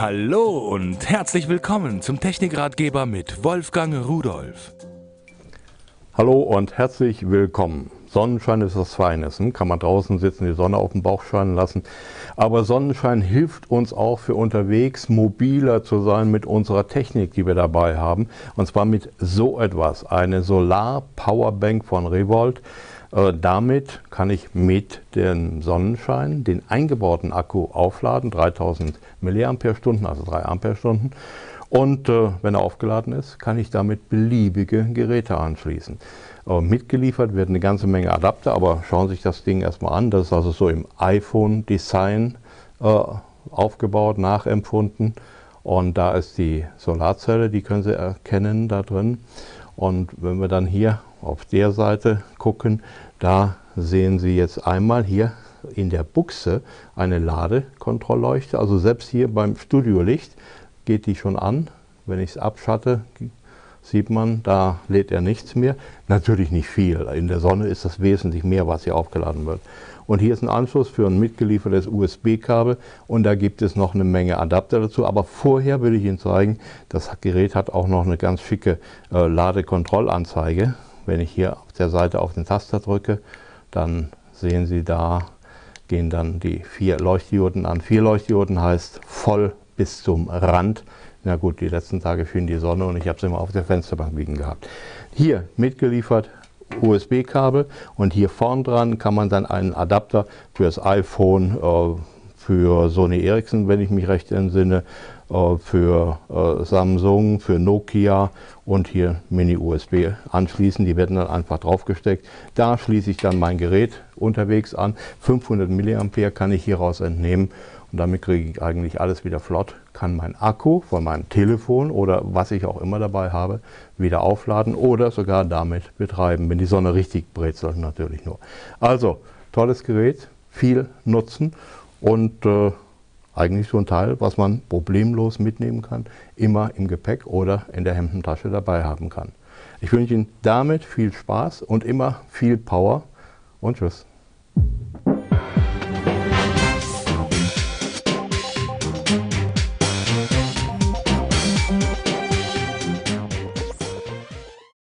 Hallo und herzlich willkommen zum Technikratgeber mit Wolfgang Rudolf. Hallo und herzlich willkommen. Sonnenschein ist das Feinessen, kann man draußen sitzen, die Sonne auf dem Bauch scheinen lassen. Aber Sonnenschein hilft uns auch für unterwegs mobiler zu sein mit unserer Technik, die wir dabei haben. Und zwar mit so etwas, eine Solar Powerbank von Revolt. Äh, damit kann ich mit dem Sonnenschein den eingebauten Akku aufladen, 3000 mAh, also 3 Ampere-Stunden. Und äh, wenn er aufgeladen ist, kann ich damit beliebige Geräte anschließen. Äh, mitgeliefert werden eine ganze Menge Adapter, aber schauen Sie sich das Ding erstmal an. Das ist also so im iPhone-Design äh, aufgebaut, nachempfunden. Und da ist die Solarzelle, die können Sie erkennen da drin. Und wenn wir dann hier auf der Seite gucken, da sehen Sie jetzt einmal hier in der Buchse eine Ladekontrollleuchte. Also selbst hier beim Studiolicht geht die schon an. Wenn ich es abschatte, sieht man, da lädt er nichts mehr. Natürlich nicht viel. In der Sonne ist das wesentlich mehr, was hier aufgeladen wird. Und hier ist ein Anschluss für ein mitgeliefertes USB-Kabel und da gibt es noch eine Menge Adapter dazu. Aber vorher will ich Ihnen zeigen, das Gerät hat auch noch eine ganz schicke äh, Ladekontrollanzeige. Wenn ich hier auf der Seite auf den Taster drücke, dann sehen Sie da, gehen dann die vier Leuchtdioden an. Vier Leuchtdioden heißt voll bis zum Rand. Na gut, die letzten Tage schien die Sonne und ich habe sie immer auf der Fensterbank liegen gehabt. Hier mitgeliefert USB-Kabel und hier vorn dran kann man dann einen Adapter für das iPhone, äh, für Sony Ericsson, wenn ich mich recht entsinne, äh, für äh, Samsung, für Nokia und hier Mini-USB anschließen. Die werden dann einfach draufgesteckt. Da schließe ich dann mein Gerät unterwegs an. 500 mA kann ich hieraus entnehmen und damit kriege ich eigentlich alles wieder flott, kann mein Akku von meinem Telefon oder was ich auch immer dabei habe, wieder aufladen oder sogar damit betreiben, wenn die Sonne richtig brezelt natürlich nur. Also, tolles Gerät, viel Nutzen und äh, eigentlich so ein Teil, was man problemlos mitnehmen kann, immer im Gepäck oder in der Hemdentasche dabei haben kann. Ich wünsche Ihnen damit viel Spaß und immer viel Power und Tschüss.